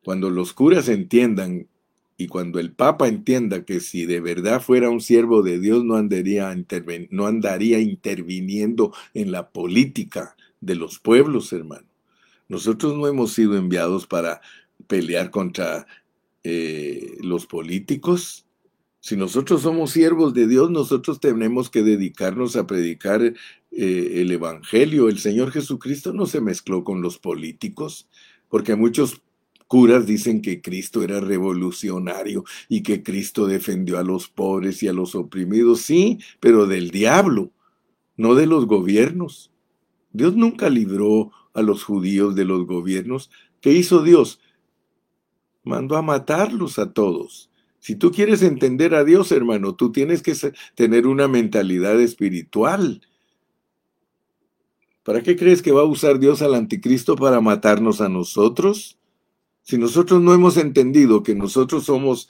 Cuando los curas entiendan y cuando el Papa entienda que si de verdad fuera un siervo de Dios no andaría, no andaría interviniendo en la política de los pueblos, hermano. Nosotros no hemos sido enviados para pelear contra eh, los políticos. Si nosotros somos siervos de Dios, nosotros tenemos que dedicarnos a predicar eh, el Evangelio. El Señor Jesucristo no se mezcló con los políticos, porque muchos curas dicen que Cristo era revolucionario y que Cristo defendió a los pobres y a los oprimidos. Sí, pero del diablo, no de los gobiernos. Dios nunca libró a los judíos de los gobiernos. ¿Qué hizo Dios? Mandó a matarlos a todos. Si tú quieres entender a Dios, hermano, tú tienes que tener una mentalidad espiritual. ¿Para qué crees que va a usar Dios al anticristo para matarnos a nosotros? Si nosotros no hemos entendido que nosotros somos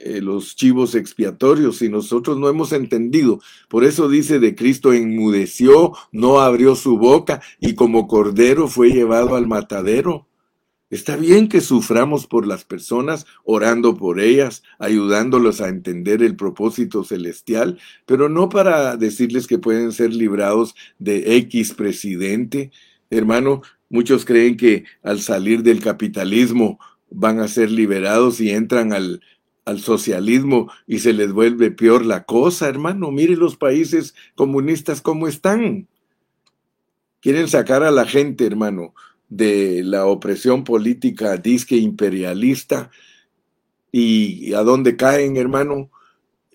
eh, los chivos expiatorios, si nosotros no hemos entendido, por eso dice de Cristo enmudeció, no abrió su boca y como cordero fue llevado al matadero. Está bien que suframos por las personas, orando por ellas, ayudándolos a entender el propósito celestial, pero no para decirles que pueden ser librados de X presidente. Hermano, Muchos creen que al salir del capitalismo van a ser liberados y entran al, al socialismo y se les vuelve peor la cosa, hermano. Mire los países comunistas cómo están. Quieren sacar a la gente, hermano, de la opresión política disque imperialista. ¿Y a dónde caen, hermano?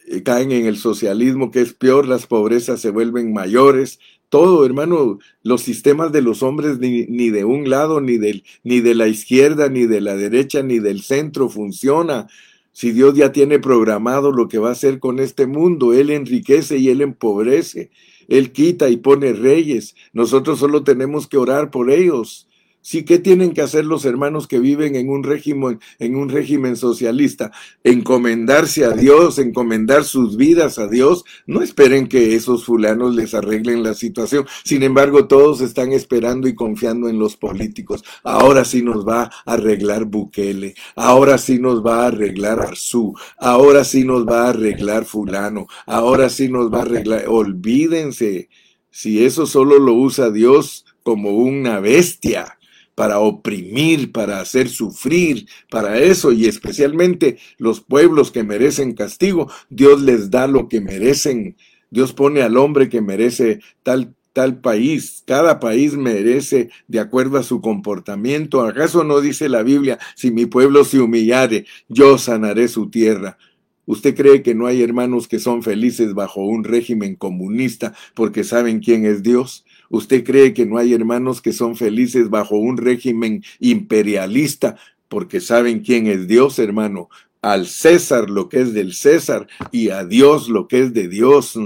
Eh, caen en el socialismo, que es peor, las pobrezas se vuelven mayores, todo, hermano, los sistemas de los hombres ni, ni, de un lado, ni, del, ni de la izquierda, ni de la derecha, ni del centro funciona. Si Dios ya tiene programado lo que va a hacer con este mundo, Él enriquece y Él empobrece. Él quita y pone reyes. Nosotros solo tenemos que orar por ellos. Sí, ¿qué tienen que hacer los hermanos que viven en un régimen, en un régimen socialista? Encomendarse a Dios, encomendar sus vidas a Dios. No esperen que esos fulanos les arreglen la situación. Sin embargo, todos están esperando y confiando en los políticos. Ahora sí nos va a arreglar Bukele. Ahora sí nos va a arreglar Arzú. Ahora sí nos va a arreglar fulano. Ahora sí nos va a arreglar. Olvídense. Si eso solo lo usa Dios como una bestia para oprimir, para hacer sufrir, para eso, y especialmente los pueblos que merecen castigo, Dios les da lo que merecen. Dios pone al hombre que merece tal tal país, cada país merece de acuerdo a su comportamiento. ¿Acaso no dice la Biblia, si mi pueblo se humillare, yo sanaré su tierra? ¿Usted cree que no hay hermanos que son felices bajo un régimen comunista porque saben quién es Dios? ¿Usted cree que no hay hermanos que son felices bajo un régimen imperialista porque saben quién es Dios, hermano? Al César lo que es del César y a Dios lo que es de Dios.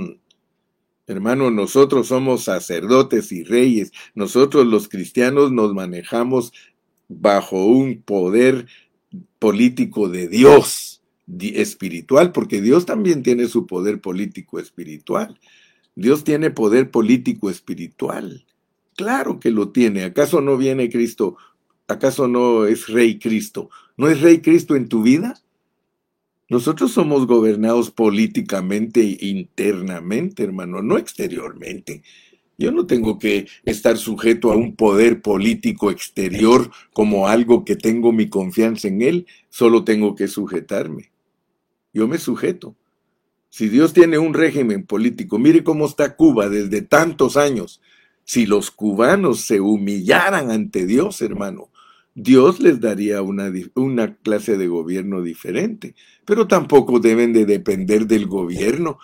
Hermano, nosotros somos sacerdotes y reyes. Nosotros los cristianos nos manejamos bajo un poder político de Dios espiritual, porque Dios también tiene su poder político espiritual. Dios tiene poder político espiritual. Claro que lo tiene. ¿Acaso no viene Cristo? ¿Acaso no es Rey Cristo? ¿No es Rey Cristo en tu vida? Nosotros somos gobernados políticamente e internamente, hermano, no exteriormente. Yo no tengo que estar sujeto a un poder político exterior como algo que tengo mi confianza en él, solo tengo que sujetarme. Yo me sujeto. Si Dios tiene un régimen político, mire cómo está Cuba desde tantos años. Si los cubanos se humillaran ante Dios, hermano, Dios les daría una, una, clase de gobierno diferente, pero tampoco deben de depender del gobierno.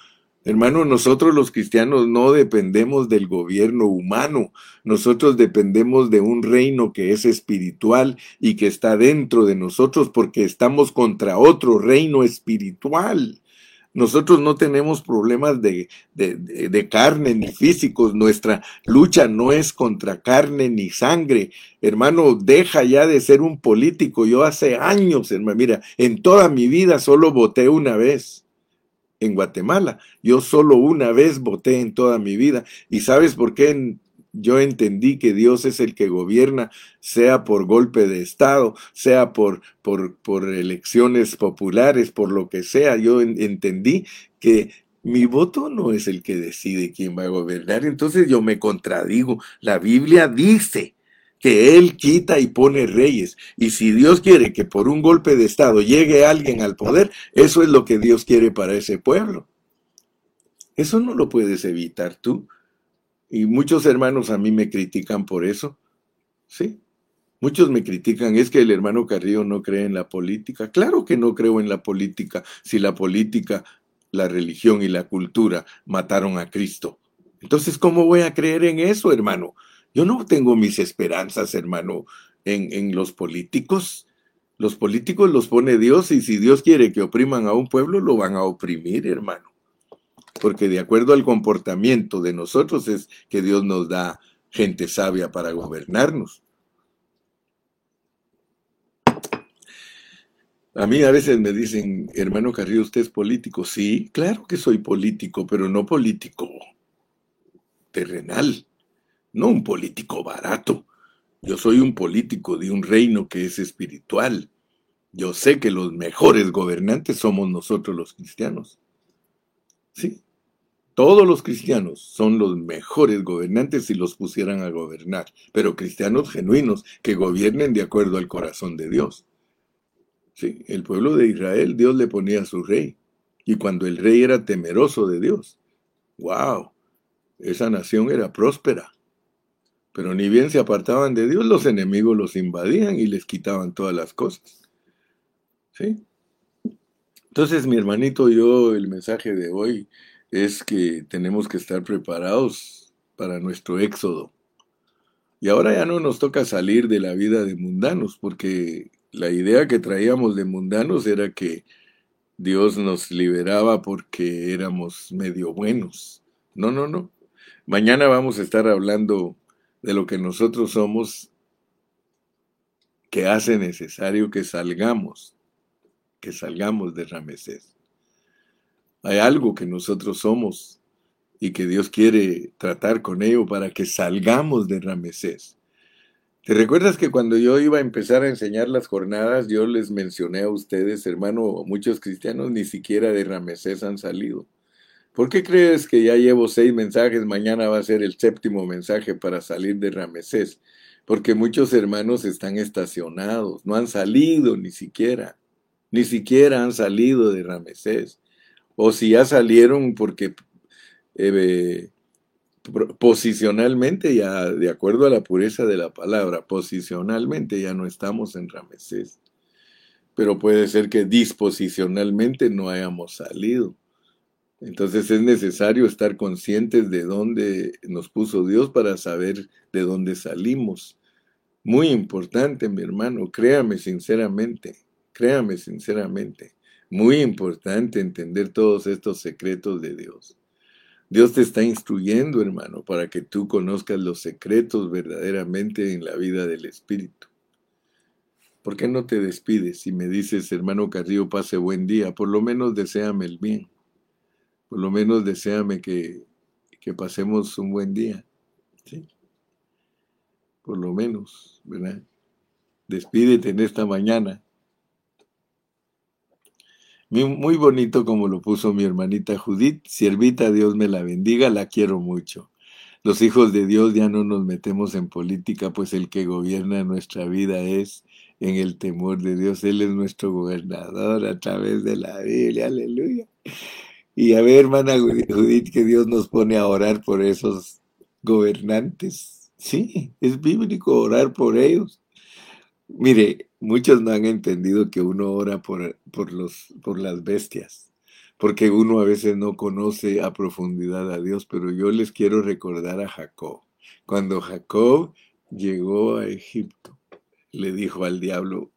Hermano, nosotros los cristianos no dependemos del gobierno humano, nosotros dependemos de un reino que es espiritual y que está dentro de nosotros porque estamos contra otro reino espiritual. Nosotros no tenemos problemas de, de, carne ni físicos. Nuestra lucha no es contra carne ni sangre. Hermano, deja ya de ser un político. Yo hace años, hermano, mira, en toda mi vida solo voté una vez en Guatemala. Yo solo una vez voté en toda mi vida. ¿Y sabes por qué yo entendí que Dios es el que gobierna, sea por golpe de Estado, sea por, por, por elecciones populares, por lo que sea. Yo entendí que mi voto no es el que decide quién va a gobernar. Entonces yo me contradigo. La Biblia dice que Él quita y pone reyes. Y si Dios quiere que por un golpe de Estado llegue alguien al poder, eso es lo que Dios quiere para ese pueblo. Eso no lo puedes evitar tú. Y muchos hermanos a mí me critican por eso. ¿Sí? Muchos me critican, es que el hermano Carrillo no cree en la política. Claro que no creo en la política si la política, la religión y la cultura mataron a Cristo. Entonces, ¿cómo voy a creer en eso, hermano? Yo no tengo mis esperanzas, hermano, en, en los políticos. Los políticos los pone Dios y si Dios quiere que opriman a un pueblo, lo van a oprimir, hermano. Porque de acuerdo al comportamiento de nosotros es que Dios nos da gente sabia para gobernarnos. A mí a veces me dicen, hermano Carrillo, ¿usted es político? Sí, claro que soy político, pero no político terrenal, no un político barato. Yo soy un político de un reino que es espiritual. Yo sé que los mejores gobernantes somos nosotros los cristianos. Sí, todos los cristianos son los mejores gobernantes si los pusieran a gobernar, pero cristianos genuinos que gobiernen de acuerdo al corazón de Dios. Sí, el pueblo de Israel, Dios le ponía a su rey. Y cuando el rey era temeroso de Dios, wow, esa nación era próspera. Pero ni bien se apartaban de Dios, los enemigos los invadían y les quitaban todas las cosas. ¿Sí? Entonces, mi hermanito, yo el mensaje de hoy es que tenemos que estar preparados para nuestro éxodo. Y ahora ya no nos toca salir de la vida de mundanos, porque la idea que traíamos de mundanos era que Dios nos liberaba porque éramos medio buenos. No, no, no. Mañana vamos a estar hablando de lo que nosotros somos que hace necesario que salgamos, que salgamos de Ramesés. Hay algo que nosotros somos y que Dios quiere tratar con ello para que salgamos de Ramesés. ¿Te recuerdas que cuando yo iba a empezar a enseñar las jornadas, yo les mencioné a ustedes, hermano, muchos cristianos ni siquiera de Ramesés han salido? ¿Por qué crees que ya llevo seis mensajes? Mañana va a ser el séptimo mensaje para salir de Ramesés. Porque muchos hermanos están estacionados, no han salido ni siquiera, ni siquiera han salido de Ramesés. O si ya salieron porque eh, posicionalmente ya, de acuerdo a la pureza de la palabra, posicionalmente ya no estamos en Ramesés. Pero puede ser que disposicionalmente no hayamos salido. Entonces es necesario estar conscientes de dónde nos puso Dios para saber de dónde salimos. Muy importante, mi hermano, créame sinceramente, créame sinceramente. Muy importante entender todos estos secretos de Dios. Dios te está instruyendo, hermano, para que tú conozcas los secretos verdaderamente en la vida del Espíritu. ¿Por qué no te despides y me dices, hermano Carrillo, pase buen día? Por lo menos deséame el bien. Por lo menos deséame que, que pasemos un buen día. ¿sí? Por lo menos, ¿verdad? Despídete en esta mañana muy bonito como lo puso mi hermanita Judith. Siervita, Dios me la bendiga, la quiero mucho. Los hijos de Dios ya no nos metemos en política, pues el que gobierna nuestra vida es en el temor de Dios. Él es nuestro gobernador a través de la Biblia. Aleluya. Y a ver, hermana Judith, que Dios nos pone a orar por esos gobernantes. Sí, es bíblico orar por ellos. Mire, muchos no han entendido que uno ora por, por, los, por las bestias, porque uno a veces no conoce a profundidad a Dios, pero yo les quiero recordar a Jacob. Cuando Jacob llegó a Egipto, le dijo al diablo,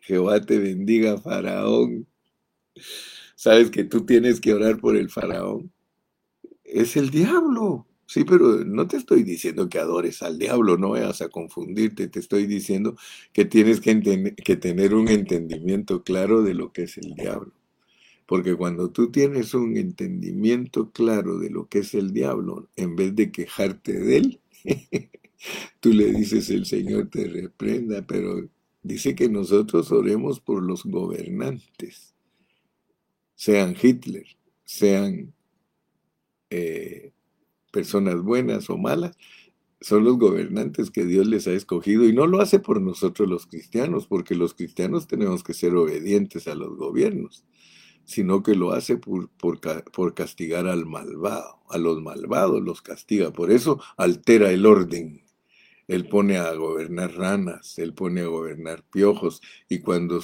Jehová te bendiga, faraón. ¿Sabes que tú tienes que orar por el faraón? Es el diablo. Sí, pero no te estoy diciendo que adores al diablo, no vayas a confundirte, te estoy diciendo que tienes que, que, tener un entendimiento claro de lo que es el diablo. Porque cuando tú tienes un entendimiento claro de lo que es el diablo, en vez de quejarte de él, tú le dices el Señor te reprenda, pero dice que nosotros oremos por los gobernantes, sean Hitler, sean... Eh, personas buenas o malas, son los gobernantes que Dios les ha escogido y no lo hace por nosotros los cristianos, porque los cristianos tenemos que ser obedientes a los gobiernos, sino que lo hace por, por, castigar al malvado, a los malvados los castiga, por eso altera el orden. Él pone a gobernar ranas, él pone a gobernar piojos y cuando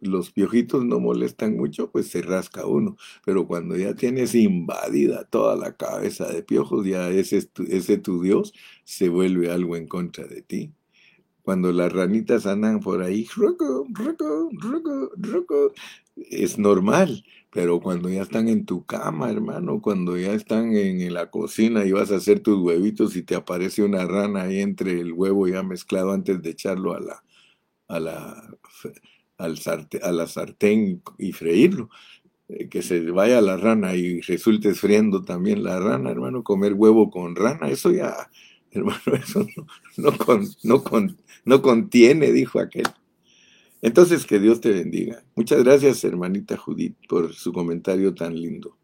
los piojitos no molestan mucho, pues se rasca uno. Pero cuando ya tienes invadida toda la cabeza de piojos, ya ese, ese tu Dios se vuelve algo en contra de ti. Cuando las ranitas andan por ahí, es normal. Pero cuando ya están en tu cama, hermano, cuando ya están en la cocina y vas a hacer tus huevitos y te aparece una rana ahí entre el huevo ya mezclado antes de echarlo a la, a la al a la sartén y freírlo. Eh, que se vaya la rana y resulte friendo también la rana, hermano, comer huevo con rana, eso ya, hermano, eso no, no, no contiene, dijo aquel. Entonces, que Dios te bendiga. Muchas gracias, hermanita Judith, por su comentario tan lindo,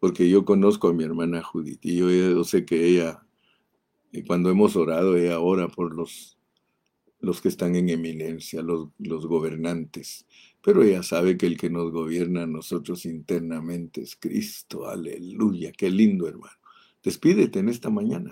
porque yo conozco a mi hermana Judith y yo, yo sé que ella, eh, cuando hemos orado, ella ora por los los que están en eminencia, los, los gobernantes. Pero ella sabe que el que nos gobierna a nosotros internamente es Cristo. Aleluya. Qué lindo, hermano. Despídete en esta mañana.